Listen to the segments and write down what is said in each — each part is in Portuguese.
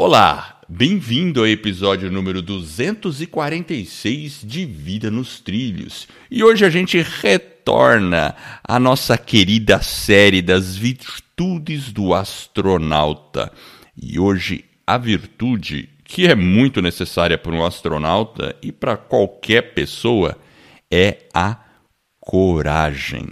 Olá, bem-vindo ao episódio número 246 de Vida nos Trilhos. E hoje a gente retorna à nossa querida série das virtudes do astronauta. E hoje a virtude que é muito necessária para um astronauta e para qualquer pessoa é a coragem.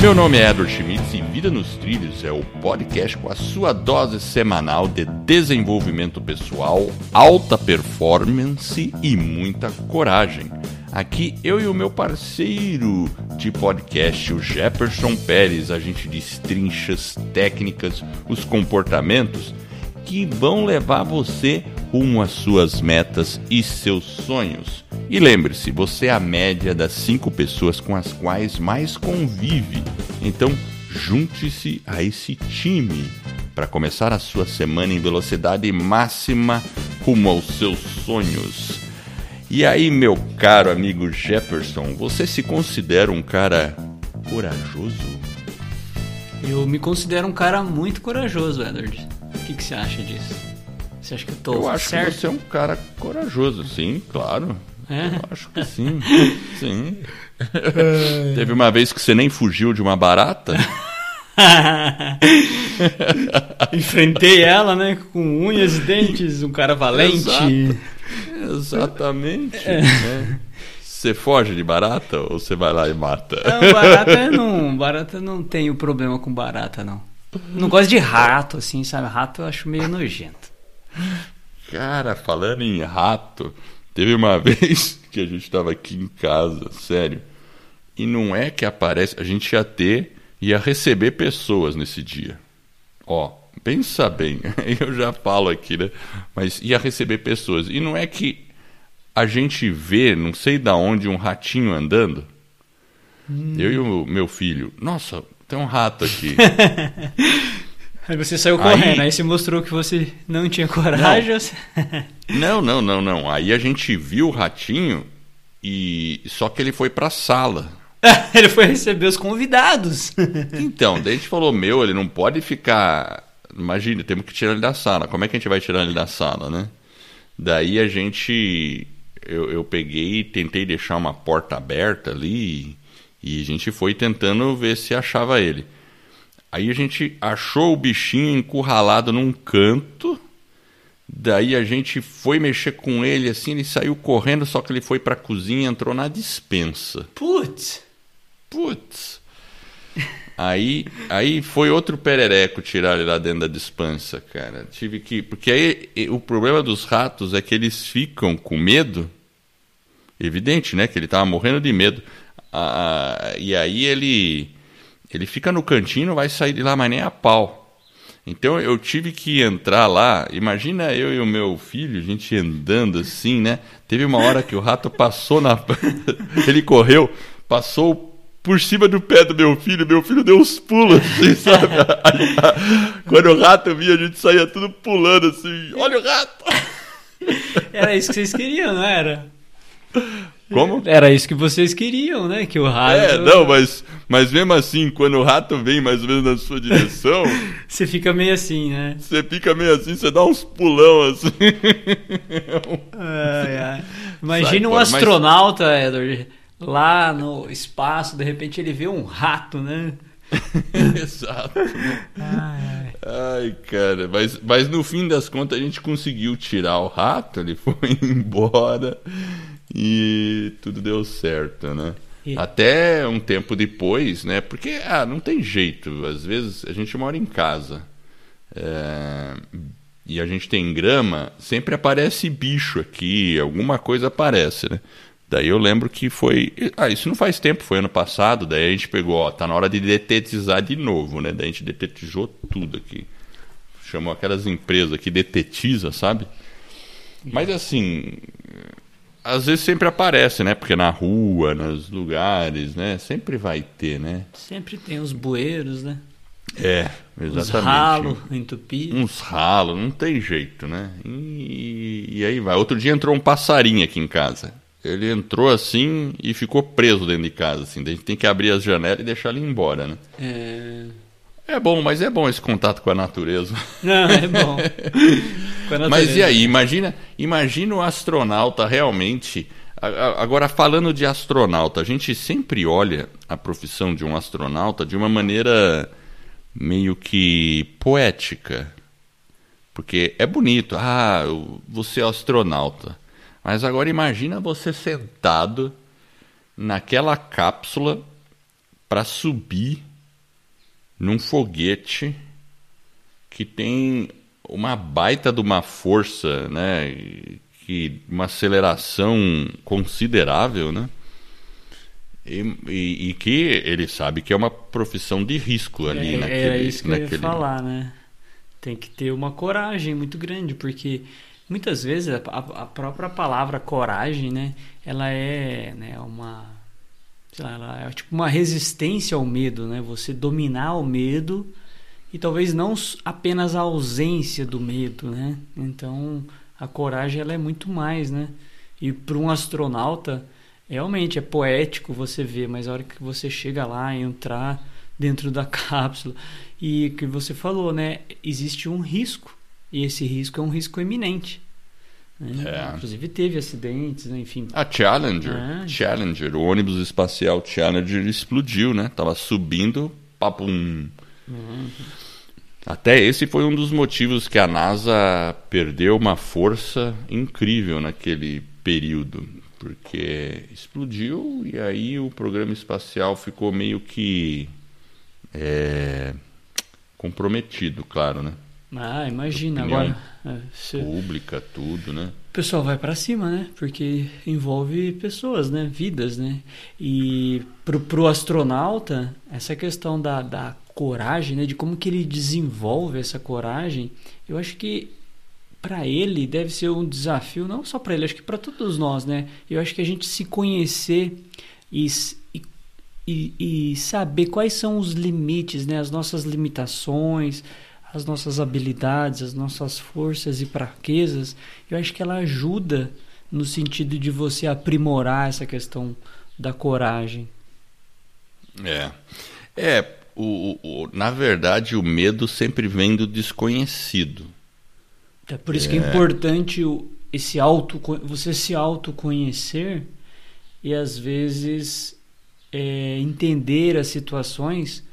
Meu nome é Edward Schmitz e Vida nos Trilhos é o podcast com a sua dose semanal de desenvolvimento pessoal, alta performance e muita coragem. Aqui eu e o meu parceiro de podcast, o Jefferson Pérez, a gente destrincha as técnicas, os comportamentos que vão levar você rumo às suas metas e seus sonhos. E lembre-se, você é a média das cinco pessoas com as quais mais convive. Então, junte-se a esse time para começar a sua semana em velocidade máxima rumo aos seus sonhos. E aí, meu caro amigo Jefferson, você se considera um cara corajoso? Eu me considero um cara muito corajoso, Edward. O que, que você acha disso? Você acha que eu tô Eu acho certo? que você é um cara corajoso, sim, claro. É? Eu acho que sim. sim. Teve uma vez que você nem fugiu de uma barata? Enfrentei ela, né? Com unhas e dentes, um cara valente. Exato. Exatamente. né? Você foge de barata ou você vai lá e mata? Não, barata não. Barata não tenho problema com barata, não. Não gosto de rato, assim, sabe? Rato eu acho meio nojento. Cara, falando em rato, teve uma vez que a gente estava aqui em casa, sério. E não é que aparece. A gente ia ter, ia receber pessoas nesse dia. Ó, pensa bem, eu já falo aqui, né? Mas ia receber pessoas. E não é que a gente vê, não sei da onde, um ratinho andando. Eu e o meu filho. Nossa, tem um rato aqui. Aí você saiu Aí- correndo, aí você mostrou que você não tinha coragem. você- Não, não, não, não. Aí a gente viu o ratinho e só que ele foi pra sala. Ele foi receber os convidados. Então, daí a gente falou, meu, ele não pode ficar. Imagina, temos que tirar ele da sala. Como é que a gente vai tirar ele da sala, né? Daí a gente. Eu, eu peguei e tentei deixar uma porta aberta ali e a gente foi tentando ver se achava ele. Aí a gente achou o bichinho encurralado num canto. Daí a gente foi mexer com ele assim, ele saiu correndo, só que ele foi pra cozinha e entrou na dispensa. Putz. Putz. Aí, aí foi outro perereco tirar ele lá dentro da dispensa, cara. Tive que. Porque aí o problema dos ratos é que eles ficam com medo. Evidente, né? Que ele tava morrendo de medo. Ah, e aí ele. Ele fica no cantinho, não vai sair de lá mais nem a pau. Então eu tive que entrar lá. Imagina eu e o meu filho, a gente andando assim, né? Teve uma hora que o rato passou na. Ele correu, passou por cima do pé do meu filho. Meu filho deu uns pulos, assim, sabe? Quando o rato via, a gente saía tudo pulando assim. Olha o rato! Era isso que vocês queriam, não era? Como? Era isso que vocês queriam, né? Que o rato. É, não, mas, mas mesmo assim, quando o rato vem mais ou menos na sua direção, Você fica meio assim, né? você fica meio assim, você dá uns pulão assim. Ai, ai. Sai Imagina um fora, mas- astronauta, Edward, lá no espaço, de repente ele vê um rato, né? Exato. Ai, ai. Ai, cara, mas, mas no fim das contas a gente conseguiu tirar o rato, ele foi embora e tudo deu certo, né? E- Até um tempo depois, né? Porque, ah, não tem jeito, às vezes a gente mora em casa é, e a gente tem grama, sempre aparece bicho aqui, alguma coisa aparece, né? Daí eu lembro que foi. Ah, isso não faz tempo, foi ano passado. Daí a gente pegou, ó, tá na hora de detetizar de novo, né? Daí a gente detetizou tudo aqui. Chamou aquelas empresas que detetiza, sabe? Mas assim. Às vezes sempre aparece, né? Porque na rua, nos lugares, né? Sempre vai ter, né? Sempre tem os bueiros, né? É, exatamente. ralos entupidos. Uns ralos, não tem jeito, né? E, e aí vai. Outro dia entrou um passarinho aqui em casa. Ele entrou assim e ficou preso dentro de casa, assim. A gente tem que abrir as janelas e deixar ele embora, né? É, É bom, mas é bom esse contato com a natureza. Não, é bom. mas e aí, imagina, imagina o astronauta realmente. Agora, falando de astronauta, a gente sempre olha a profissão de um astronauta de uma maneira meio que poética. Porque é bonito, ah, você é astronauta. Mas agora imagina você sentado naquela cápsula para subir num foguete que tem uma baita de uma força, né? Que, uma aceleração considerável, né? E, e, e, que ele sabe que é uma profissão de risco ali é, naquele, é isso que naquele... eu ia falar, né? Tem que ter uma coragem muito grande, porque muitas vezes a, a própria palavra coragem, né? Ela é né, uma sei lá, é tipo uma resistência ao medo, né? Você dominar o medo e talvez não apenas a ausência do medo, né? Então a coragem ela é muito mais, né? E para um astronauta realmente é poético você ver, mas a hora que você chega lá e entrar dentro da cápsula e que você falou, né? Existe um risco e esse risco é um risco eminente. É. Inclusive teve acidentes, né? enfim. A Challenger, é. Challenger, o ônibus espacial Challenger explodiu, né? Tava subindo, papum. Uhum. Até esse foi um dos motivos que a NASA perdeu uma força incrível naquele período, porque explodiu e aí o programa espacial ficou meio que é, comprometido, claro, né? Ah, imagina agora. É, Pública, tudo, né? O pessoal vai para cima, né? Porque envolve pessoas, né? Vidas, né? E pro, pro astronauta, essa questão da, da coragem, né? De como que ele desenvolve essa coragem, eu acho que para ele deve ser um desafio, não só para ele, acho que para todos nós, né? Eu acho que a gente se conhecer e, e, e saber quais são os limites, né? As nossas limitações, as nossas habilidades, as nossas forças e fraquezas, eu acho que ela ajuda no sentido de você aprimorar essa questão da coragem. É. É, o, o, na verdade, o medo sempre vem do desconhecido. É por isso é. que é importante esse auto, você se autoconhecer e às vezes é, entender as situações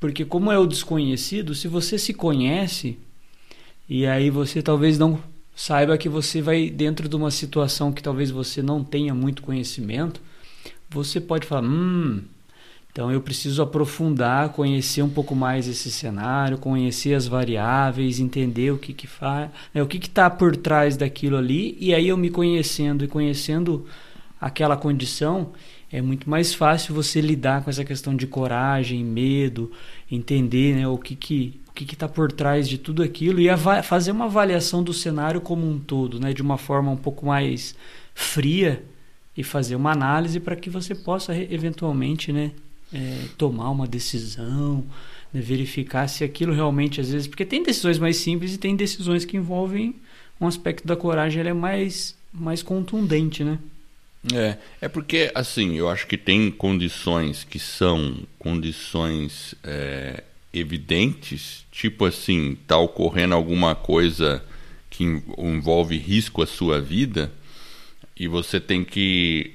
porque como é o desconhecido, se você se conhece e aí você talvez não saiba que você vai dentro de uma situação que talvez você não tenha muito conhecimento, você pode falar, hum, então eu preciso aprofundar, conhecer um pouco mais esse cenário, conhecer as variáveis, entender o que que faz, né, o que está por trás daquilo ali, e aí eu me conhecendo e conhecendo aquela condição, é muito mais fácil você lidar com essa questão de coragem, medo, entender né, o que que o que está por trás de tudo aquilo e fazer uma avaliação do cenário como um todo, né, de uma forma um pouco mais fria e fazer uma análise para que você possa eventualmente, né, é, tomar uma decisão, né, verificar se aquilo realmente às vezes, porque tem decisões mais simples e tem decisões que envolvem um aspecto da coragem, ele é mais mais contundente, né? É, é porque, assim, eu acho que tem condições que são condições é, evidentes, tipo assim, está ocorrendo alguma coisa que envolve risco à sua vida e você tem que,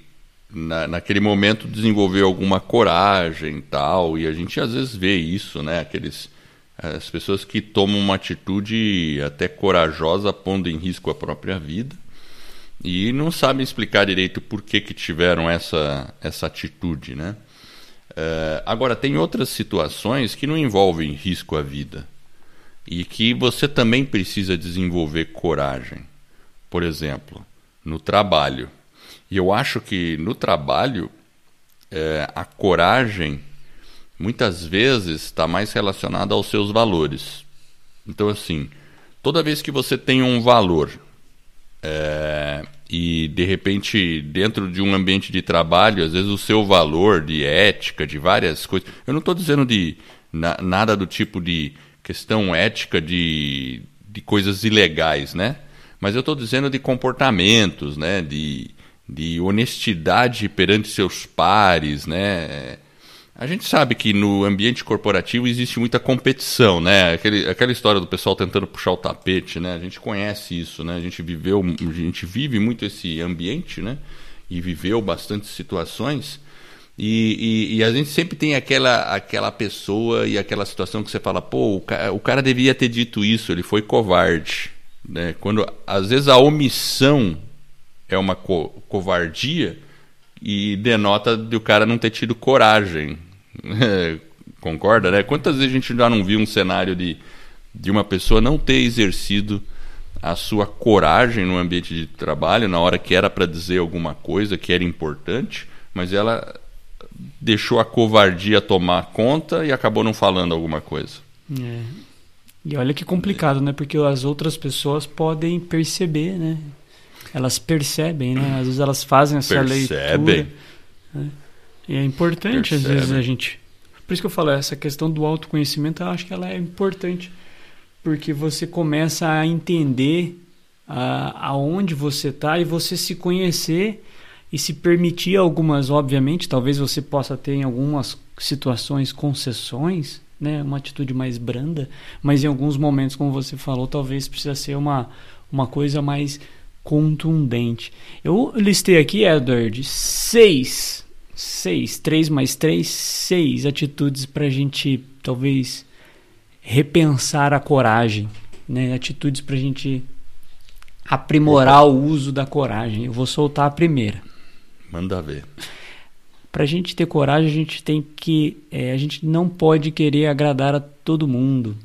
na, naquele momento, desenvolver alguma coragem e tal, e a gente às vezes vê isso, né? Aqueles, as pessoas que tomam uma atitude até corajosa pondo em risco a própria vida e não sabem explicar direito por que, que tiveram essa, essa atitude, né? Uh, agora, tem outras situações que não envolvem risco à vida e que você também precisa desenvolver coragem. Por exemplo, no trabalho. E eu acho que no trabalho uh, a coragem muitas vezes está mais relacionada aos seus valores. Então, assim, toda vez que você tem um valor é, e de repente, dentro de um ambiente de trabalho, às vezes o seu valor de ética, de várias coisas. Eu não estou dizendo de na, nada do tipo de questão ética de, de coisas ilegais, né? Mas eu estou dizendo de comportamentos, né? De, de honestidade perante seus pares, né? A gente sabe que no ambiente corporativo existe muita competição, né? Aquele, aquela história do pessoal tentando puxar o tapete, né? A gente conhece isso, né? A gente viveu, a gente vive muito esse ambiente, né? E viveu bastante situações. E, e, e, a gente sempre tem aquela, aquela pessoa e aquela situação que você fala, pô, o cara, o cara devia ter dito isso, ele foi covarde. Né? Quando às vezes a omissão é uma co covardia e denota de o cara não ter tido coragem. Concorda, né? Quantas vezes a gente já não viu um cenário de, de uma pessoa não ter exercido a sua coragem no ambiente de trabalho, na hora que era para dizer alguma coisa que era importante, mas ela deixou a covardia tomar conta e acabou não falando alguma coisa. É. E olha que complicado, né? Porque as outras pessoas podem perceber, né? Elas percebem, né? Às vezes elas fazem essa percebem. leitura. Né? E é importante, percebem. às vezes, a gente. Por isso que eu falo, essa questão do autoconhecimento, eu acho que ela é importante. Porque você começa a entender a, aonde você está e você se conhecer e se permitir algumas, obviamente, talvez você possa ter em algumas situações concessões, né, uma atitude mais branda, mas em alguns momentos, como você falou, talvez precisa ser uma, uma coisa mais contundente. Eu listei aqui, Edward, seis, seis, três mais três, seis atitudes para a gente talvez repensar a coragem, né, atitudes para a gente aprimorar o uso da coragem. Eu vou soltar a primeira. Manda ver. Para a gente ter coragem, a gente tem que. É, a gente não pode querer agradar a todo mundo.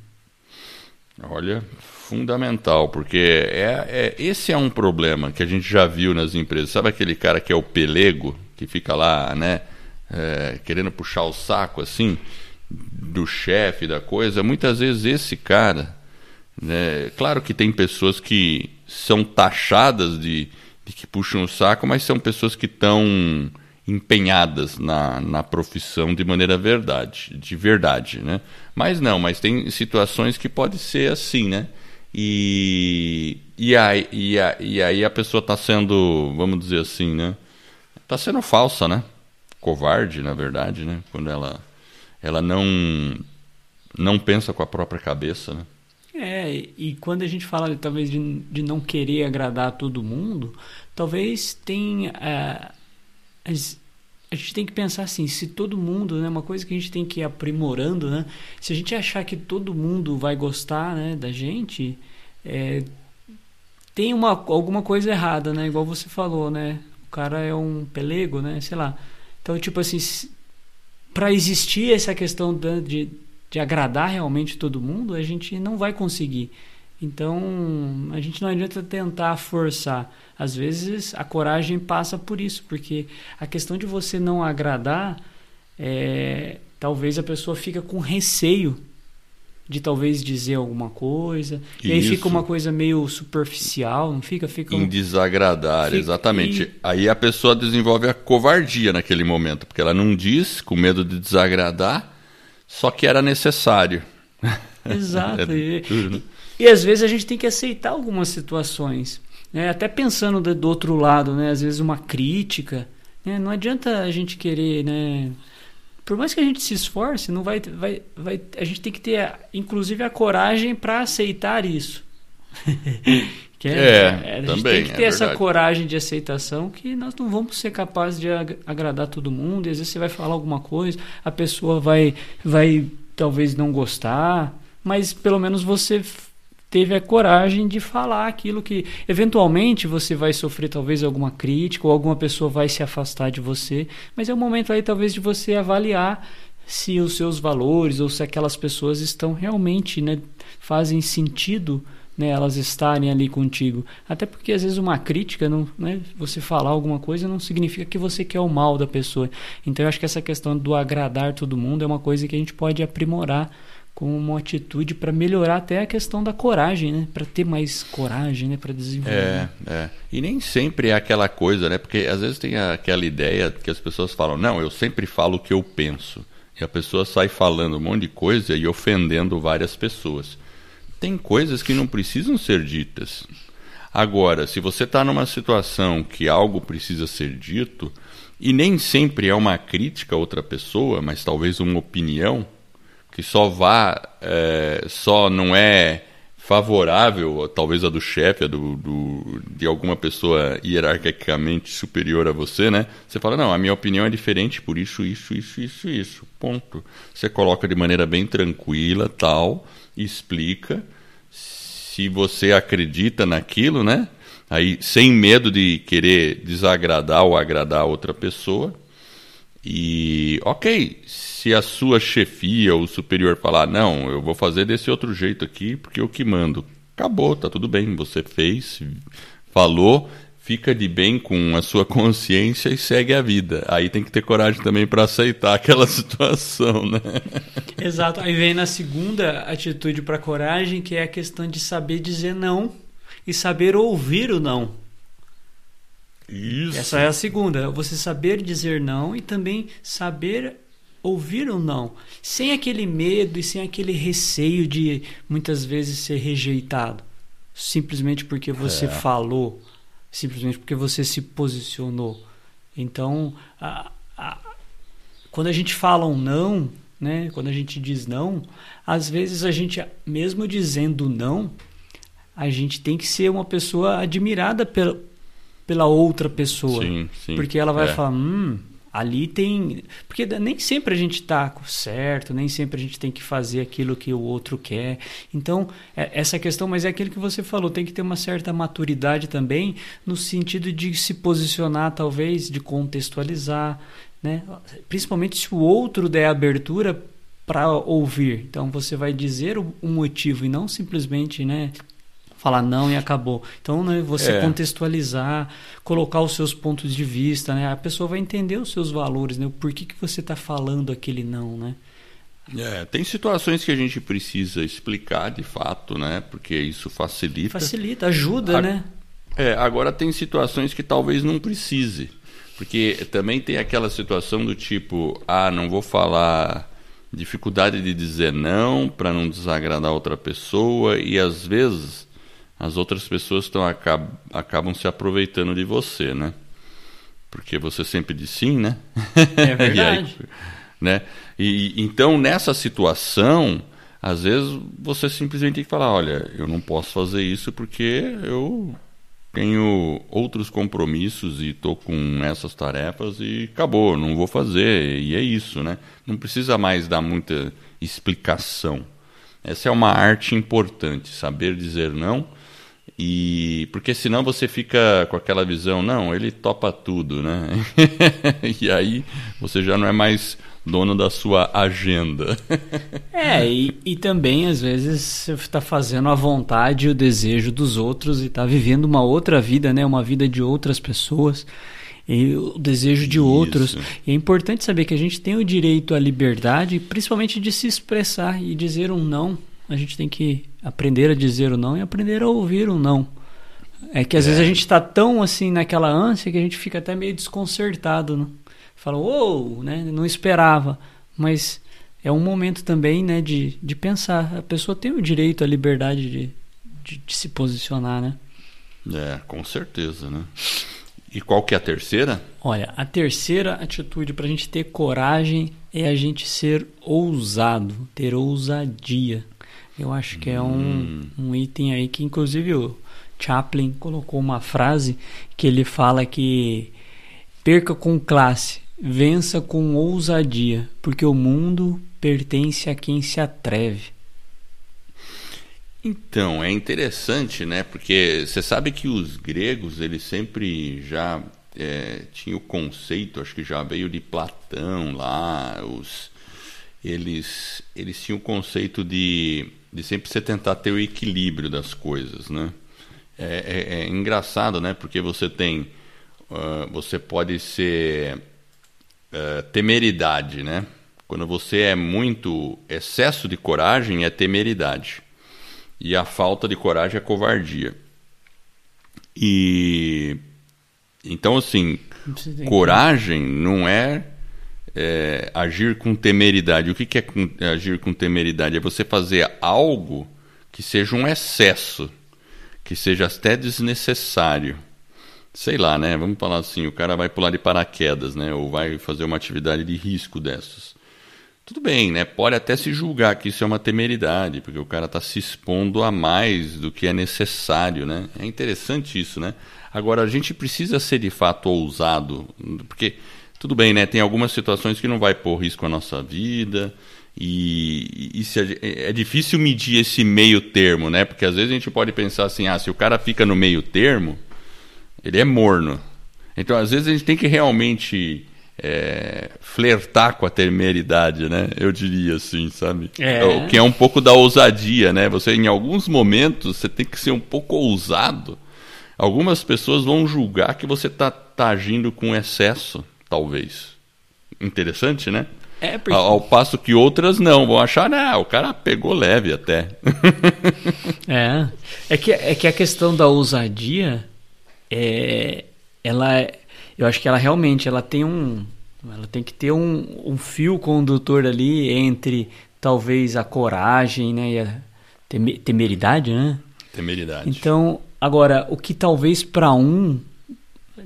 Olha, fundamental, porque é, é, esse é um problema que a gente já viu nas empresas. Sabe aquele cara que é o pelego, que fica lá, né, é, querendo puxar o saco assim, do chefe, da coisa? Muitas vezes esse cara. Né, claro que tem pessoas que são taxadas de de que puxam o saco, mas são pessoas que estão empenhadas na, na profissão de maneira verdade, de verdade, né? Mas não, mas tem situações que pode ser assim, né? E, e, aí, e, aí, e aí a pessoa está sendo, vamos dizer assim, né? Está sendo falsa, né? Covarde, na verdade, né? Quando ela, ela não, não pensa com a própria cabeça, né? É, e quando a gente fala talvez de, de não querer agradar todo mundo, talvez tenha. Uh, a gente tem que pensar assim, se todo mundo, né, uma coisa que a gente tem que ir aprimorando, né, se a gente achar que todo mundo vai gostar, né, da gente, é, tem uma, alguma coisa errada, né, igual você falou, né, o cara é um pelego, né, sei lá. Então, tipo assim, para existir essa questão de de agradar realmente todo mundo, a gente não vai conseguir. Então, a gente não adianta tentar forçar. Às vezes, a coragem passa por isso, porque a questão de você não agradar, é, talvez a pessoa fica com receio de talvez dizer alguma coisa. E aí fica uma coisa meio superficial, não fica? fica Em desagradar, fica... exatamente. E... Aí a pessoa desenvolve a covardia naquele momento, porque ela não diz, com medo de desagradar, só que era necessário. Exato. é e, né? E, às vezes a gente tem que aceitar algumas situações. Né? Até pensando do, do outro lado, né? às vezes uma crítica. Né? Não adianta a gente querer. Né? Por mais que a gente se esforce, não vai, vai, vai, a gente tem que ter, inclusive, a coragem para aceitar isso. Que é, é, é, a gente também, tem que é ter é essa coragem de aceitação que nós não vamos ser capazes de agradar todo mundo. E às vezes você vai falar alguma coisa, a pessoa vai, vai talvez não gostar, mas pelo menos você teve a coragem de falar aquilo que eventualmente você vai sofrer talvez alguma crítica ou alguma pessoa vai se afastar de você, mas é o momento aí talvez de você avaliar se os seus valores ou se aquelas pessoas estão realmente, né, fazem sentido né, elas estarem ali contigo. Até porque às vezes uma crítica, não, né, você falar alguma coisa não significa que você quer o mal da pessoa. Então eu acho que essa questão do agradar todo mundo é uma coisa que a gente pode aprimorar com uma atitude para melhorar até a questão da coragem, né? Para ter mais coragem, né? Para desenvolver. É, é. E nem sempre é aquela coisa, né? Porque às vezes tem aquela ideia que as pessoas falam, não, eu sempre falo o que eu penso. E a pessoa sai falando um monte de coisa e ofendendo várias pessoas tem coisas que não precisam ser ditas. Agora, se você está numa situação que algo precisa ser dito, E nem sempre é uma crítica a outra pessoa, mas talvez uma opinião que só vá, é, só não é favorável, talvez a do chefe, a do, do, de alguma pessoa hierarquicamente superior a você, né? Você fala, não, a minha opinião é diferente por isso, isso, isso, isso, isso, ponto. Você coloca de maneira bem tranquila, tal, explica. Se você acredita naquilo, né? Aí, sem medo de querer desagradar ou agradar outra pessoa. E, ok, se a sua chefia ou superior falar, não, eu vou fazer desse outro jeito aqui porque eu que mando. Acabou, tá tudo bem, você fez, falou, fica de bem com a sua consciência e segue a vida. Aí tem que ter coragem também para aceitar aquela situação, né? Exato. Aí vem na segunda atitude para coragem, que é a questão de saber dizer não e saber ouvir o não. Isso. Essa é a segunda. Você saber dizer não e também saber ouvir ou não, sem aquele medo e sem aquele receio de muitas vezes ser rejeitado, simplesmente porque você é. falou, simplesmente porque você se posicionou. Então, a, a, quando a gente fala um não, né, quando a gente diz não, às vezes a gente, mesmo dizendo não, a gente tem que ser uma pessoa admirada pela, pela outra pessoa. Sim, sim. Porque ela vai é. falar, hum, ali tem. Porque nem sempre a gente está certo, nem sempre a gente tem que fazer aquilo que o outro quer. Então, é, essa questão, mas é aquilo que você falou, tem que ter uma certa maturidade também, no sentido de se posicionar, talvez, de contextualizar, né? principalmente se o outro der abertura para ouvir. Então, você vai dizer o, o motivo e não simplesmente, né? Falar não e acabou. Então, né, você é. contextualizar, colocar os seus pontos de vista, né? A pessoa vai entender os seus valores, né? O porquê que você está falando aquele não, né? É, tem situações que a gente precisa explicar de fato, né? Porque isso facilita. Facilita, ajuda, a, né? É, agora tem situações que talvez não precise. Porque também tem aquela situação do tipo, ah, não vou falar dificuldade de dizer não para não desagradar outra pessoa e às vezes as outras pessoas estão acabam, acabam se aproveitando de você, né? Porque você sempre diz sim, né? É verdade. e aí, né? E, então, nessa situação, às vezes você simplesmente tem que falar: olha, eu não posso fazer isso porque eu tenho outros compromissos e estou com essas tarefas e acabou, não vou fazer. E é isso, né? Não precisa mais dar muita explicação. Essa é uma arte importante, saber dizer não e porque senão você fica com aquela visão, não, ele topa tudo, né? e aí você já não é mais dono da sua agenda. é, e, e também às vezes você está fazendo a vontade e o desejo dos outros e está vivendo uma outra vida, né? Uma vida de outras pessoas e o desejo de outros. E é importante saber que a gente tem o direito à liberdade, principalmente de se expressar e dizer um não a gente tem que aprender a dizer o não e aprender a ouvir o não. É que às é. vezes a gente está tão assim naquela ânsia que a gente fica até meio desconcertado. Né? Fala, uou, né? não esperava. Mas é um momento também né, de, de pensar. A pessoa tem o direito à liberdade de, de, de se posicionar, né? É, com certeza, né? E qual que é a terceira? Olha, a terceira atitude para a gente ter coragem é a gente ser ousado, ter ousadia. Eu acho que é um, hum. um item aí que, inclusive, o Chaplin colocou uma frase que ele fala que perca com classe, vença com ousadia, porque o mundo pertence a quem se atreve. Então, é interessante, né? Porque você sabe que os gregos, eles sempre já é, tinham o conceito, acho que já veio de Platão lá, os, eles, eles tinham o conceito de de sempre você tentar ter o equilíbrio das coisas, né? É, é, é engraçado, né? Porque você tem, uh, você pode ser uh, temeridade, né? Quando você é muito excesso de coragem é temeridade e a falta de coragem é covardia. E então assim, coragem não é é, agir com temeridade. O que, que é com, agir com temeridade? É você fazer algo que seja um excesso, que seja até desnecessário, sei lá, né? Vamos falar assim, o cara vai pular de paraquedas, né? Ou vai fazer uma atividade de risco dessas. Tudo bem, né? Pode até se julgar que isso é uma temeridade, porque o cara está se expondo a mais do que é necessário, né? É interessante isso, né? Agora, a gente precisa ser de fato ousado, porque tudo bem, né? Tem algumas situações que não vai pôr risco a nossa vida, e, e se, é, é difícil medir esse meio termo, né? Porque às vezes a gente pode pensar assim, ah, se o cara fica no meio termo, ele é morno. Então, às vezes, a gente tem que realmente é, flertar com a temeridade, né? Eu diria assim, sabe? É. O que é um pouco da ousadia, né? Você, em alguns momentos, você tem que ser um pouco ousado. Algumas pessoas vão julgar que você está tá agindo com excesso, talvez. Interessante, né? É porque... ao, ao, passo que outras não, vão achar, ah, o cara pegou leve até. é. É que, é que a questão da ousadia é, ela, eu acho que ela realmente ela tem um, ela tem que ter um, um fio condutor ali entre talvez a coragem, né, e a temeridade, né? Temeridade. Então, agora o que talvez para um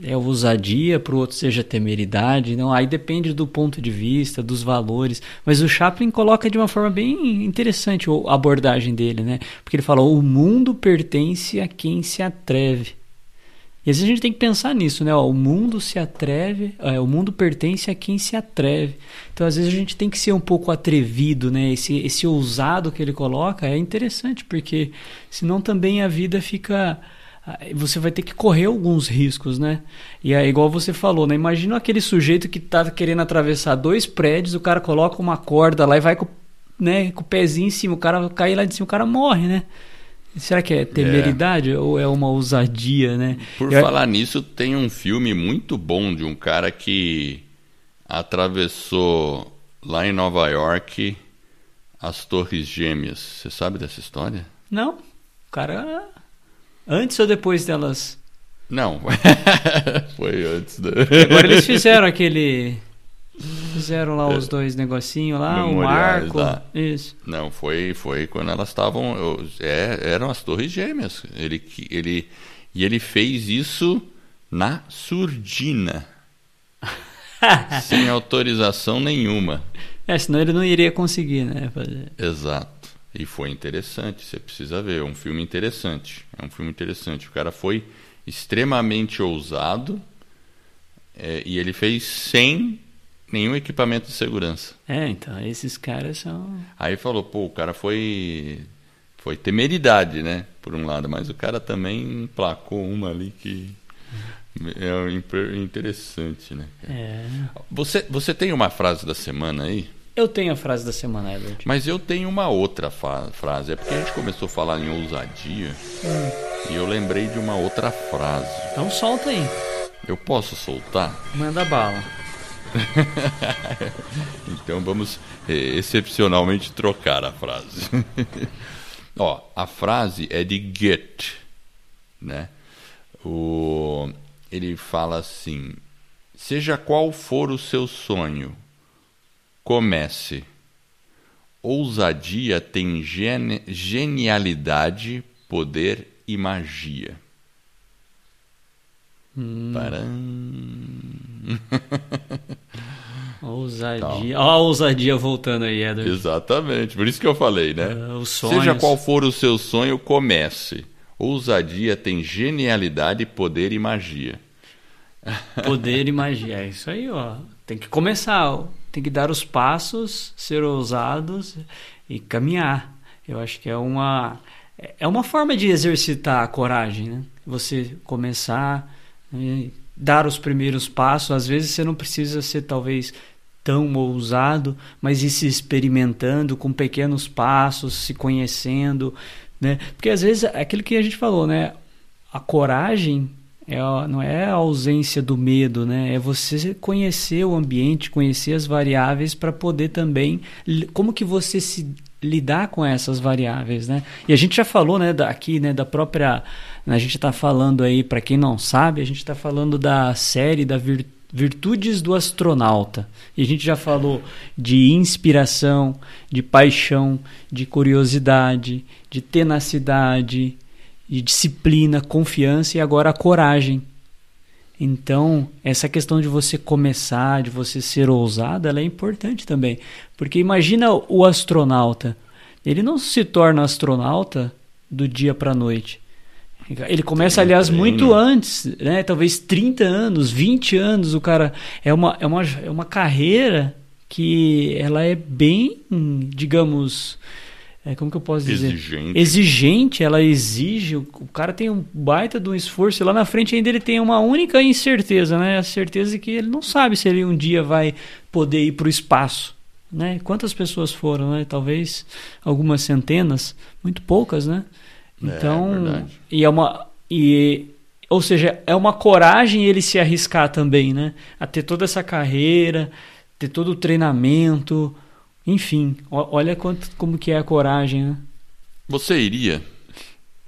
é ousadia, para o outro seja temeridade, não? Aí depende do ponto de vista, dos valores. Mas o Chaplin coloca de uma forma bem interessante a abordagem dele, né? Porque ele fala: o mundo pertence a quem se atreve. E às vezes a gente tem que pensar nisso, né? Ó, o mundo se atreve, é, o mundo pertence a quem se atreve. Então às vezes a gente tem que ser um pouco atrevido, né? Esse, esse ousado que ele coloca é interessante, porque senão também a vida fica. Você vai ter que correr alguns riscos, né? E é igual você falou, né? Imagina aquele sujeito que tá querendo atravessar dois prédios, o cara coloca uma corda lá e vai com, né, com o pezinho em cima, o cara cai lá de cima, o cara morre, né? Será que é temeridade é. ou é uma ousadia, né? Por Eu... falar nisso, tem um filme muito bom de um cara que atravessou lá em Nova York as Torres Gêmeas. Você sabe dessa história? Não. O cara antes ou depois delas? Não. Foi antes. Da... Agora eles fizeram aquele Fizeram lá os dois negocinhos lá, o marco. Lá. Isso. Não, foi, foi quando elas estavam. É, eram as torres gêmeas. Ele, ele, e ele fez isso na surdina. sem autorização nenhuma. É, senão ele não iria conseguir, né? Fazer. Exato. E foi interessante, você precisa ver. É um filme interessante. É um filme interessante. O cara foi extremamente ousado é, e ele fez sem nenhum equipamento de segurança. É, então, esses caras são. Aí falou, pô, o cara foi. Foi temeridade, né? Por um lado, mas o cara também placou uma ali que. É interessante, né? É. Você, você tem uma frase da semana aí? Eu tenho a frase da semana, Edward. Mas eu tenho uma outra frase. É porque a gente começou a falar em ousadia hum. e eu lembrei de uma outra frase. Então solta aí. Eu posso soltar? Manda bala. então vamos é, excepcionalmente trocar a frase. Ó, a frase é de Goethe, né? O, ele fala assim: seja qual for o seu sonho, comece. Ousadia tem gene, genialidade, poder e magia. Hum. ousadia. Olha a ousadia voltando aí, Edward. Exatamente. Por isso que eu falei, né? Uh, Seja qual for o seu sonho, comece. Ousadia tem genialidade, poder e magia. Poder e magia. É isso aí, ó. Tem que começar. Tem que dar os passos, ser ousados e caminhar. Eu acho que é uma é uma forma de exercitar a coragem, né? Você começar dar os primeiros passos. Às vezes você não precisa ser talvez tão ousado, mas ir se experimentando com pequenos passos, se conhecendo, né? Porque às vezes é aquilo que a gente falou, né? A coragem é, não é a ausência do medo, né? É você conhecer o ambiente, conhecer as variáveis para poder também como que você se lidar com essas variáveis, né? E a gente já falou, né, aqui, né, da própria, a gente está falando aí para quem não sabe, a gente está falando da série da Virtudes do Astronauta. E a gente já falou de inspiração, de paixão, de curiosidade, de tenacidade, de disciplina, confiança e agora a coragem. Então, essa questão de você começar, de você ser ousado, ela é importante também. Porque imagina o astronauta. Ele não se torna astronauta do dia para a noite. Ele começa, Tem aliás, treino. muito antes, né? talvez 30 anos, 20 anos. O cara é uma, é uma, é uma carreira que ela é bem, digamos, é, como que eu posso dizer? Exigente. Exigente, ela exige. O cara tem um baita de um esforço e lá na frente ainda ele tem uma única incerteza, né? A certeza de que ele não sabe se ele um dia vai poder ir para o espaço. Né? Quantas pessoas foram, né? Talvez algumas centenas, muito poucas, né? É, então, é e é uma e ou seja, é uma coragem ele se arriscar também, né? A ter toda essa carreira, ter todo o treinamento, enfim, olha quanto, como que é a coragem, né? Você iria?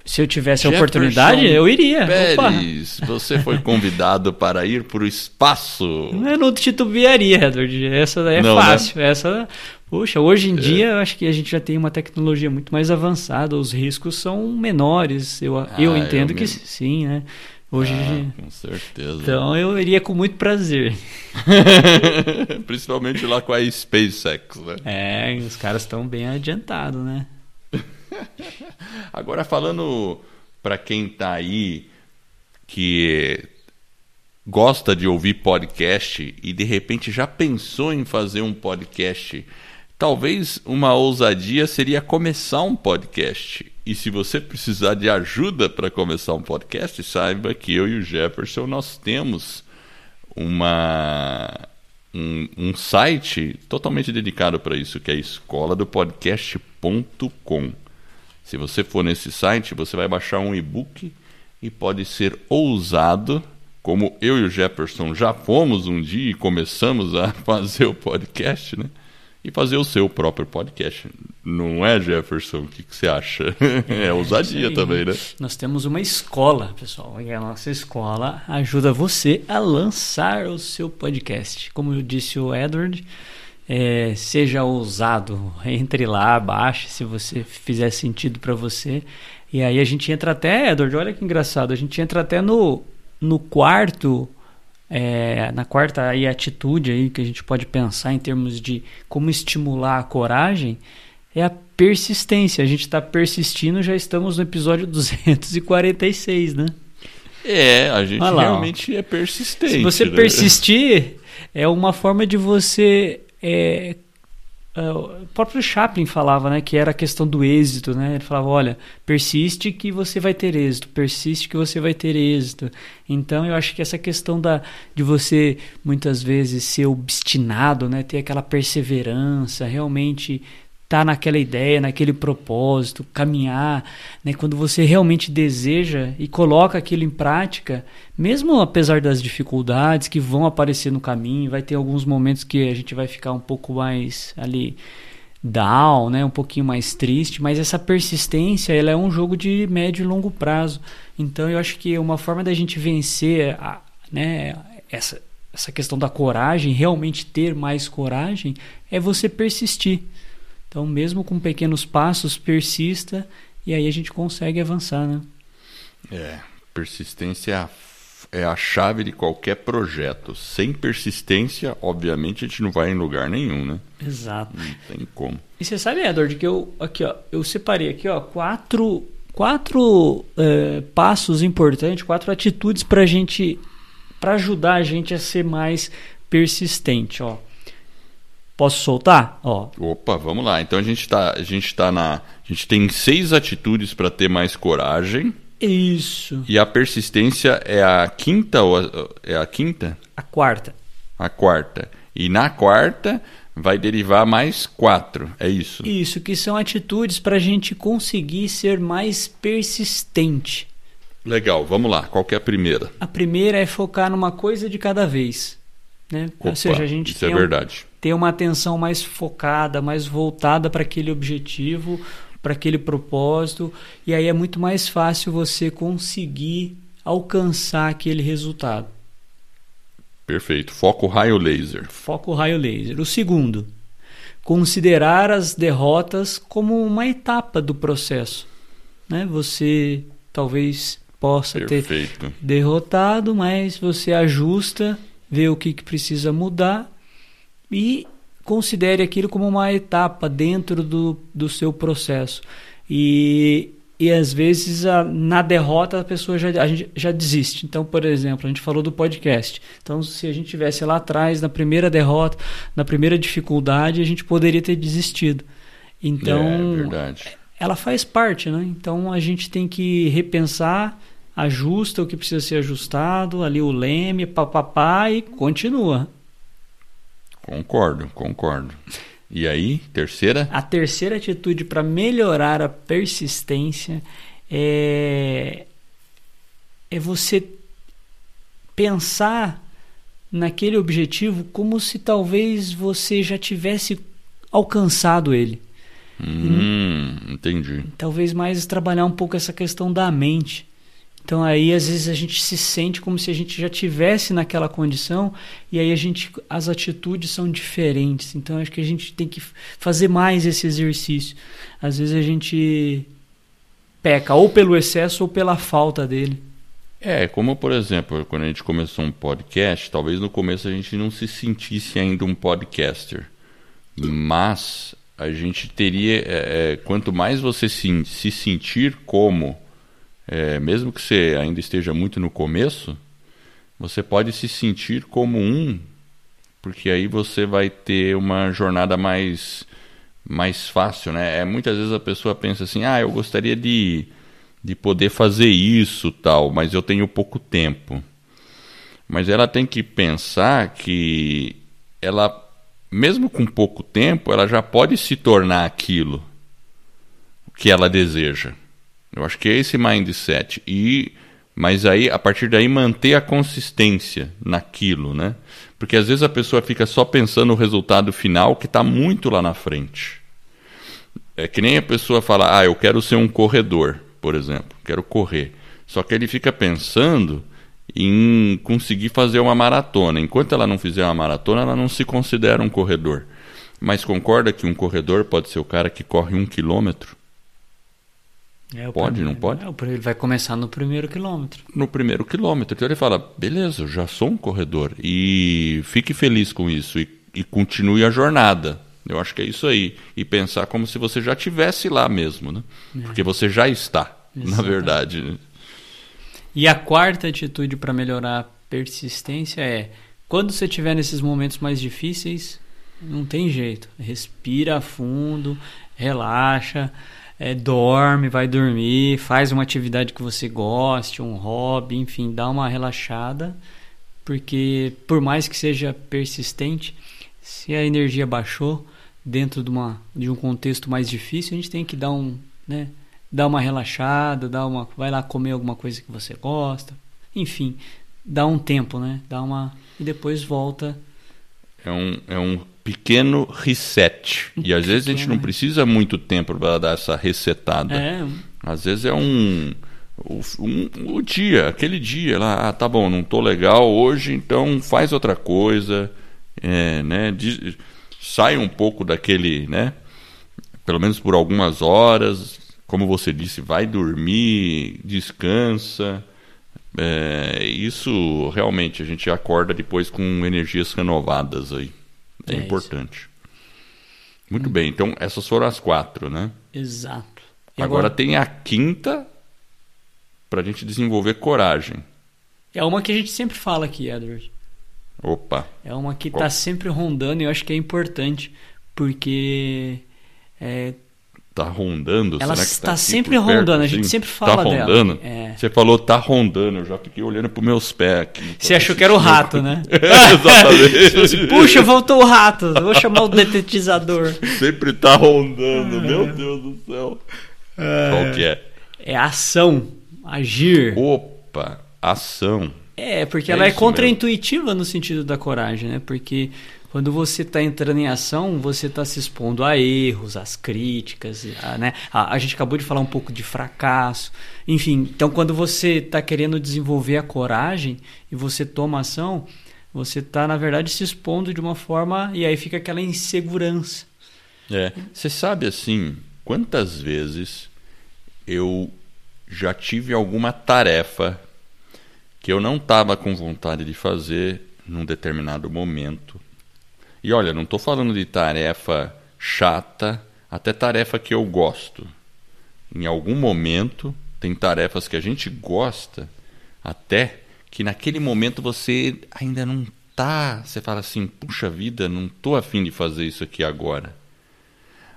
Se eu tivesse a oportunidade, eu iria. Pérez, Opa. você foi convidado para ir para o espaço. Eu não titubearia, Edward. Essa é não, né? fácil. Né? Essa, puxa, hoje em é. dia eu acho que a gente já tem uma tecnologia muito mais avançada, os riscos são menores. Eu, ah, eu entendo eu que sim, né? Hoje. Ah, com certeza. Então eu iria com muito prazer. Principalmente lá com a SpaceX, né? É, os caras estão bem adiantados, né? Agora falando para quem está aí que gosta de ouvir podcast e de repente já pensou em fazer um podcast, talvez uma ousadia seria começar um podcast. E se você precisar de ajuda para começar um podcast, saiba que eu e o Jefferson nós temos uma um, um site totalmente dedicado para isso, que é escola do podcast.com. Se você for nesse site, você vai baixar um e-book e pode ser ousado, como eu e o Jefferson já fomos um dia e começamos a fazer o podcast, né? E fazer o seu próprio podcast. Não é, Jefferson? O que, que você acha? É, é ousadia também, né? Nós temos uma escola, pessoal, e a nossa escola ajuda você a lançar o seu podcast. Como disse o Edward, é, seja ousado, entre lá, baixe se você fizer sentido para você. E aí a gente entra até, Edward, olha que engraçado, a gente entra até no, no quarto é, na quarta aí, atitude aí que a gente pode pensar em termos de como estimular a coragem é a persistência. A gente está persistindo, já estamos no episódio 246, né? É, a gente lá, realmente ó. é persistente. Se você né? persistir, é uma forma de você é, o próprio Chaplin falava né, que era a questão do êxito. Né? Ele falava: olha, persiste que você vai ter êxito, persiste que você vai ter êxito. Então eu acho que essa questão da, de você muitas vezes ser obstinado, né, ter aquela perseverança, realmente estar naquela ideia, naquele propósito, caminhar, né? Quando você realmente deseja e coloca aquilo em prática, mesmo apesar das dificuldades que vão aparecer no caminho, vai ter alguns momentos que a gente vai ficar um pouco mais ali down, né? Um pouquinho mais triste, mas essa persistência, ela é um jogo de médio e longo prazo. Então eu acho que uma forma da gente vencer, a, né, essa essa questão da coragem, realmente ter mais coragem, é você persistir. Então, mesmo com pequenos passos, persista e aí a gente consegue avançar, né? É, persistência é a, é a chave de qualquer projeto. Sem persistência, obviamente, a gente não vai em lugar nenhum, né? Exato. Não tem como. E você sabe, Edward, que eu aqui, ó, eu separei aqui, ó, quatro, quatro é, passos importantes, quatro atitudes para gente, para ajudar a gente a ser mais persistente, ó. Posso soltar? Ó. Opa, vamos lá. Então a gente tá, a gente tá na, a gente tem seis atitudes para ter mais coragem. Isso. E a persistência é a quinta ou a, é a quinta? A quarta. A quarta. E na quarta vai derivar mais quatro. É isso. Isso, que são atitudes para a gente conseguir ser mais persistente. Legal, vamos lá. Qual é a primeira? A primeira é focar numa coisa de cada vez. Né? Opa, Ou seja, a gente isso é verdade. Ter uma atenção mais focada, mais voltada para aquele objetivo, para aquele propósito, e aí é muito mais fácil você conseguir alcançar aquele resultado. Perfeito. Foco raio laser. Foco raio laser. O segundo, considerar as derrotas como uma etapa do processo. Né? Você talvez possa Perfeito. ter derrotado, mas você ajusta, vê o que, que precisa mudar e considere aquilo como uma etapa dentro do, do seu processo. E, e às vezes a, na derrota a pessoa já, a gente já desiste. Então, por exemplo, a gente falou do podcast. Então, se a gente tivesse lá atrás, na primeira derrota, na primeira dificuldade, a gente poderia ter desistido. Então, é ela faz parte, né? Então a gente tem que repensar, ajusta o que precisa ser ajustado, ali o leme, papapá e continua. Concordo, concordo. E aí, terceira? A terceira atitude para melhorar a persistência é, é você pensar naquele objetivo como se talvez você já tivesse alcançado ele. Hum, entendi. Talvez mais trabalhar um pouco essa questão da mente. Então aí às vezes a gente se sente como se a gente já tivesse naquela condição e aí a gente as atitudes são diferentes. Então acho que a gente tem que fazer mais esse exercício. Às vezes a gente peca ou pelo excesso ou pela falta dele. É, como por exemplo, quando a gente começou um podcast, talvez no começo a gente não se sentisse ainda um podcaster. Mas a gente teria. É, é, quanto mais você se, se sentir como, é, mesmo que você ainda esteja muito no começo, você pode se sentir como um, porque aí você vai ter uma jornada mais, mais fácil, né? É, muitas vezes a pessoa pensa assim: ah, eu gostaria de, de poder fazer isso, tal, mas eu tenho pouco tempo. Mas ela tem que pensar que ela mesmo com pouco tempo, ela já pode se tornar aquilo que ela deseja. Eu acho que é esse mindset. E mas aí a partir daí manter a consistência naquilo, né? Porque às vezes a pessoa fica só pensando no resultado final que está muito lá na frente. É que nem a pessoa fala: "Ah, eu quero ser um corredor", por exemplo, quero correr. Só que ele fica pensando em conseguir fazer uma maratona. Enquanto ela não fizer uma maratona, ela não se considera um corredor. Mas concorda que um corredor pode ser o cara que corre um quilômetro? É, pode, primeiro, não pode? É, ele vai começar no primeiro quilômetro. No primeiro quilômetro. Então ele fala: beleza, eu já sou um corredor. E fique feliz com isso e, e continue a jornada. Eu acho que é isso aí. E pensar como se você já estivesse lá mesmo, né? É. Porque você já está, Exatamente. na verdade. E a quarta atitude para melhorar a persistência é: quando você estiver nesses momentos mais difíceis, não tem jeito. Respira fundo, relaxa, é, dorme, vai dormir, faz uma atividade que você goste, um hobby, enfim, dá uma relaxada, porque por mais que seja persistente, se a energia baixou dentro de, uma, de um contexto mais difícil, a gente tem que dar um, né, dá uma relaxada, dá uma, vai lá comer alguma coisa que você gosta, enfim, dá um tempo, né? Dá uma e depois volta. É um, é um pequeno reset. E às vezes a gente não precisa muito tempo para dar essa resetada. É. Às vezes é um o, um, o dia, aquele dia lá, ah, tá bom, não tô legal hoje, então faz outra coisa, é, né? Diz, sai um pouco daquele, né? Pelo menos por algumas horas, como você disse, vai dormir, descansa. É, isso realmente a gente acorda depois com energias renovadas aí. É, é importante. Isso. Muito hum. bem, então essas foram as quatro, né? Exato. E agora, agora tem a quinta para a gente desenvolver coragem. É uma que a gente sempre fala aqui, Edward. Opa. É uma que está sempre rondando e eu acho que é importante, porque é, tá rondando? Ela está tá sempre rondando, perto, a gente assim? sempre tá fala tá rondando? dela. É. Você falou tá rondando, eu já fiquei olhando para meus pés aqui. Você achou que era o rato, né? Exatamente. assim, Puxa, voltou o rato, vou chamar o detetizador. Sempre tá rondando, meu Deus do céu. É... Qual que é? É ação, agir. Opa, ação. É, porque é ela é contraintuitiva no sentido da coragem, né? Porque quando você está entrando em ação, você está se expondo a erros, às críticas, a, né? A, a, gente acabou de falar um pouco de fracasso. Enfim, então quando você está querendo desenvolver a coragem e você toma ação, você está, na verdade, se expondo de uma forma e aí fica aquela insegurança. É. Você sabe assim, quantas vezes eu já tive alguma tarefa que eu não estava com vontade de fazer num determinado momento. E olha, não estou falando de tarefa chata, até tarefa que eu gosto. Em algum momento, tem tarefas que a gente gosta, até que naquele momento você ainda não tá, você fala assim, puxa vida, não tô afim de fazer isso aqui agora.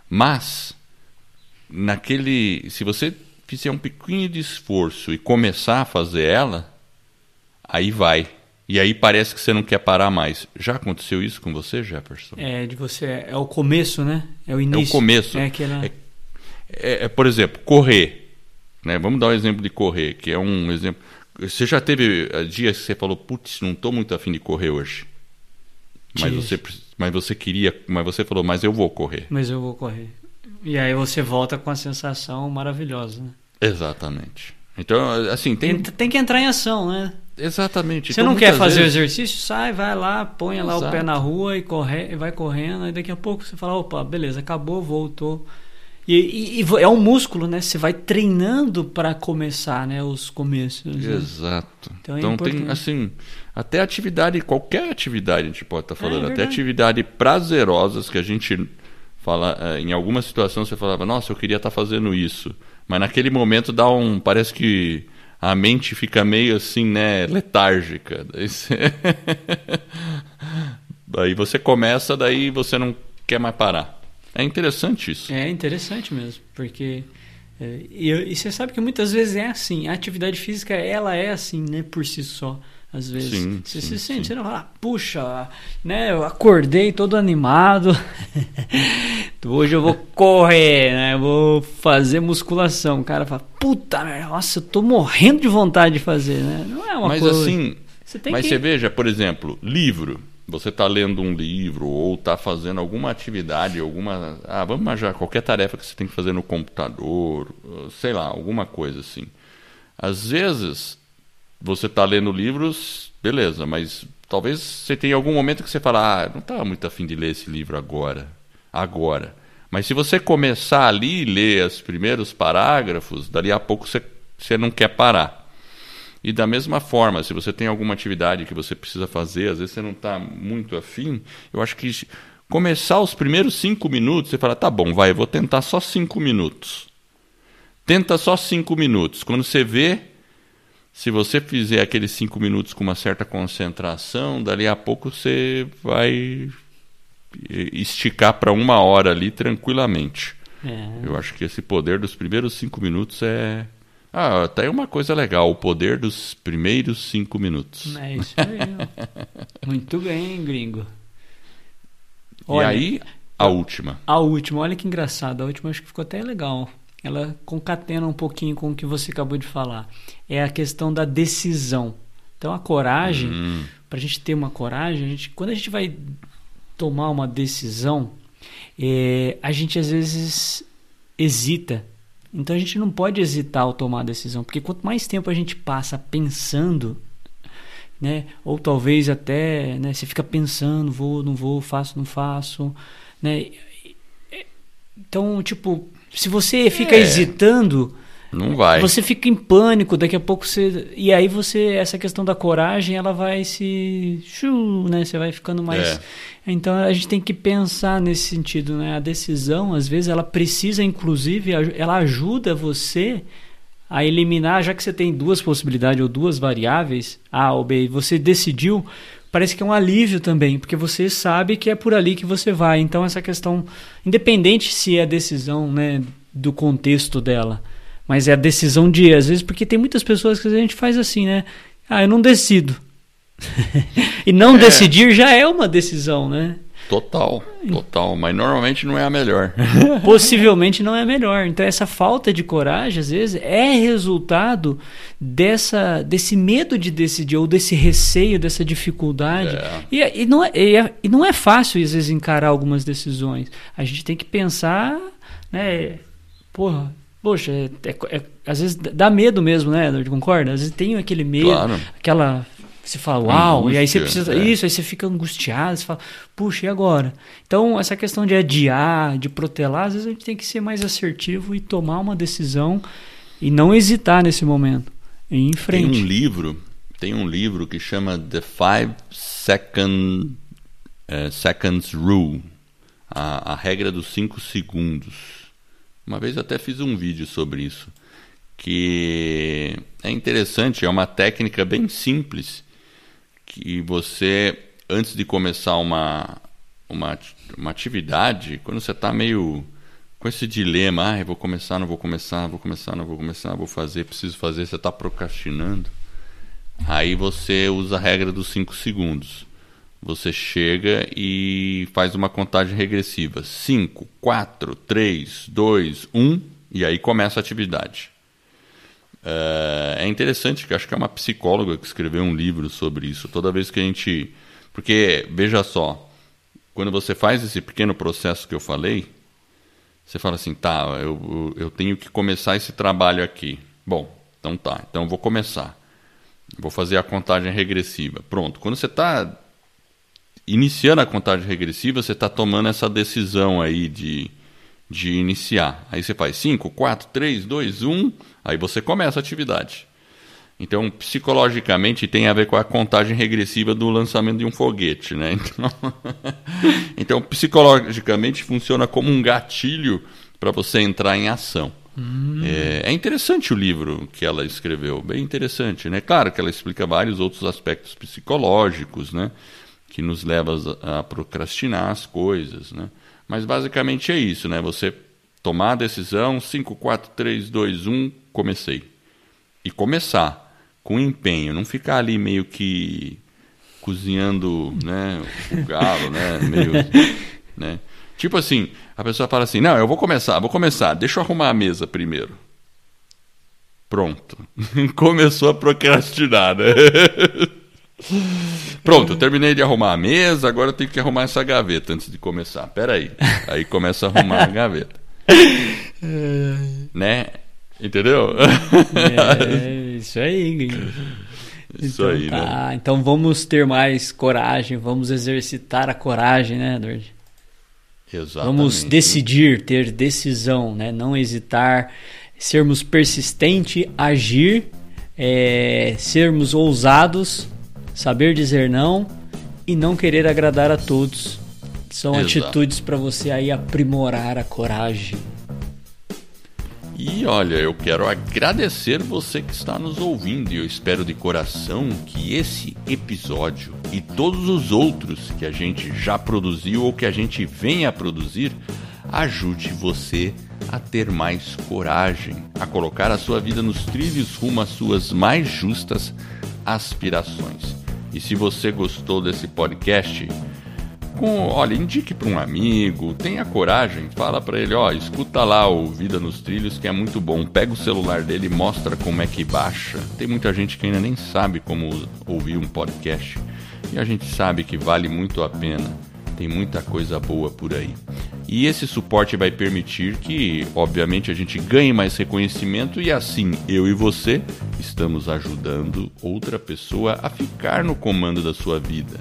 Mas naquele, se você fizer um pequeno de esforço e começar a fazer ela, aí vai. E aí parece que você não quer parar mais. Já aconteceu isso com você, Jefferson? É, de você é o começo, né? É o início. É o começo. É, aquela... é, é, é por exemplo, correr. Né? Vamos dar um exemplo de correr, que é um exemplo. Você já teve eh, dias que você falou, putz, não estou muito afim de correr hoje. Mas você, mas você queria, mas você falou, mas eu vou correr. Mas eu vou correr. E aí você volta com a sensação maravilhosa, né? Exatamente. Então, assim, tem. Tem, que entrar em ação, né? Exatamente. Você então, não quer fazer vezes... o exercício? Sai, vai lá, põe lá o pé na rua e corre, vai correndo. E daqui a pouco você fala: opa, beleza, acabou, voltou. E, e, e, é um músculo, né? Você vai treinando para começar, né? Os começos. Né? Exato. Então, é então tem assim, até atividade, qualquer atividade a gente pode estar tá falando, é, é até atividade prazerosas que a gente fala, eh, em alguma situação você falava, nossa, eu queria estar tá fazendo isso, mas naquele momento dá um, parece que a mente fica meio assim, né, letárgica. Daí você, daí você começa, daí você não quer mais parar. É interessante isso. É interessante mesmo, porque é, e, e, você sabe que muitas vezes é assim. A atividade física ela é assim, né, por si só. Às vezes sim, você sim, se sente, sim. você não fala, puxa, né? Eu acordei todo animado. Hoje eu vou correr, né? Eu vou fazer musculação. O cara fala, puta, nossa, eu tô morrendo de vontade de fazer, né? Não é uma mas coisa. Assim, você mas que... você veja, por exemplo, livro você está lendo um livro ou está fazendo alguma atividade, alguma. Ah, vamos imaginar qualquer tarefa que você tem que fazer no computador, sei lá, alguma coisa assim. Às vezes, você está lendo livros, beleza, mas talvez você tenha algum momento que você fala, ah, não estava muito afim de ler esse livro agora. Agora. Mas se você começar ali e ler os primeiros parágrafos, dali a pouco você, você não quer parar. E da mesma forma, se você tem alguma atividade que você precisa fazer, às vezes você não está muito afim, eu acho que começar os primeiros cinco minutos, você fala, tá bom, vai, eu vou tentar só cinco minutos. Tenta só cinco minutos. Quando você vê, se você fizer aqueles cinco minutos com uma certa concentração, dali a pouco você vai esticar para uma hora ali tranquilamente. É. Eu acho que esse poder dos primeiros cinco minutos é, ah, tá aí uma coisa legal, o poder dos primeiros cinco minutos. É isso aí. Muito bem, gringo. Olha, e aí, a última. A última, olha que engraçado. A última acho que ficou até legal. Ela concatena um pouquinho com o que você acabou de falar. É a questão da decisão. Então, a coragem, hum. para a gente ter uma coragem, a gente, quando a gente vai tomar uma decisão, é, a gente às vezes hesita então a gente não pode hesitar ao tomar a decisão, porque quanto mais tempo a gente passa pensando, né, ou talvez até, né, você fica pensando, vou, não vou, faço, não faço, né? Então, tipo, se você fica é. hesitando, não vai. Você fica em pânico, daqui a pouco você. E aí você. Essa questão da coragem, ela vai se. né? Você vai ficando mais. É. Então a gente tem que pensar nesse sentido, né? A decisão, às vezes, ela precisa, inclusive, ela ajuda você a eliminar, já que você tem duas possibilidades ou duas variáveis, A ou B, você decidiu, parece que é um alívio também, porque você sabe que é por ali que você vai. Então essa questão, independente se é a decisão, né, do contexto dela, mas é a decisão de, às vezes, porque tem muitas pessoas que a gente faz assim, né? Ah, eu não decido. e não é. decidir já é uma decisão, né? Total, total. Mas normalmente não é a melhor. Possivelmente não é a melhor. Então, essa falta de coragem, às vezes, é resultado dessa, desse medo de decidir, ou desse receio, dessa dificuldade. É. E, e, não é, e, é, e não é fácil, às vezes, encarar algumas decisões. A gente tem que pensar, né? Porra, poxa, é, é, é, às vezes dá medo mesmo, né, Edward? Concorda? Às vezes tem aquele medo, claro. aquela. Você fala, uau, Angústia, e aí você precisa. É. Isso, aí você fica angustiado, você fala, puxa, e agora? Então, essa questão de adiar, de protelar, às vezes a gente tem que ser mais assertivo e tomar uma decisão E não hesitar nesse momento. E ir em frente. Tem um livro, tem um livro que chama The Five Second, uh, Seconds Rule, a, a regra dos 5 segundos. Uma vez até fiz um vídeo sobre isso, que é interessante, é uma técnica bem simples que você antes de começar uma uma, uma atividade, quando você está meio com esse dilema, ah, vou começar, não vou começar, vou começar, não vou começar, vou fazer, preciso fazer, você está procrastinando. Aí você usa a regra dos 5 segundos. Você chega e faz uma contagem regressiva. 5, 4, 3, 2, 1, e aí começa a atividade. Uh, é interessante que acho que é uma psicóloga que escreveu um livro sobre isso. Toda vez que a gente. Porque, veja só, quando você faz esse pequeno processo que eu falei, você fala assim, tá, eu, eu tenho que começar esse trabalho aqui. Bom, então tá, então eu vou começar. Vou fazer a contagem regressiva. Pronto. Quando você está iniciando a contagem regressiva, você está tomando essa decisão aí de, de iniciar. Aí você faz 5, 4, 3, 2, 1, aí você começa a atividade. Então, psicologicamente, tem a ver com a contagem regressiva do lançamento de um foguete. Né? Então, então psicologicamente, funciona como um gatilho para você entrar em ação. Hum. É, é, interessante o livro que ela escreveu, bem interessante. Né? Claro que ela explica vários outros aspectos psicológicos né? que nos levam a procrastinar as coisas. Né? Mas basicamente é isso: né? você tomar a decisão, 5, 4, 3, 2, 1, comecei. E começar com empenho, não ficar ali meio que cozinhando, né, o galo, né, meio, né? Tipo assim, a pessoa fala assim: "Não, eu vou começar, vou começar, deixa eu arrumar a mesa primeiro". Pronto. Começou a procrastinar, né? Pronto, eu terminei de arrumar a mesa, agora eu tenho que arrumar essa gaveta antes de começar. Pera aí. Aí começa a arrumar a gaveta. né? Entendeu? É, isso aí. Isso então, aí, tá. né? Então vamos ter mais coragem, vamos exercitar a coragem, né, Edward? Exatamente. Vamos decidir, ter decisão, né? Não hesitar, sermos persistentes, agir, é, sermos ousados, saber dizer não e não querer agradar a todos. São Exato. atitudes para você aí aprimorar a coragem. E olha, eu quero agradecer você que está nos ouvindo e eu espero de coração que esse episódio e todos os outros que a gente já produziu ou que a gente venha a produzir ajude você a ter mais coragem, a colocar a sua vida nos trilhos rumo às suas mais justas aspirações. E se você gostou desse podcast, com, olha, indique para um amigo, tenha coragem, fala para ele, ó, escuta lá o Vida nos Trilhos que é muito bom. Pega o celular dele mostra como é que baixa. Tem muita gente que ainda nem sabe como ouvir um podcast. E a gente sabe que vale muito a pena. Tem muita coisa boa por aí. E esse suporte vai permitir que, obviamente, a gente ganhe mais reconhecimento e assim eu e você estamos ajudando outra pessoa a ficar no comando da sua vida.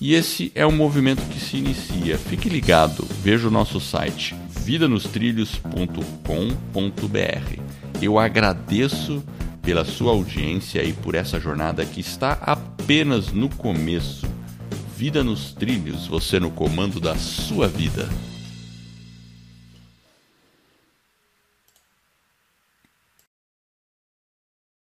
E esse é um movimento que se inicia. Fique ligado, veja o nosso site vidanostrilhos.com.br. Eu agradeço pela sua audiência e por essa jornada que está apenas no começo. Vida nos Trilhos, você no comando da sua vida.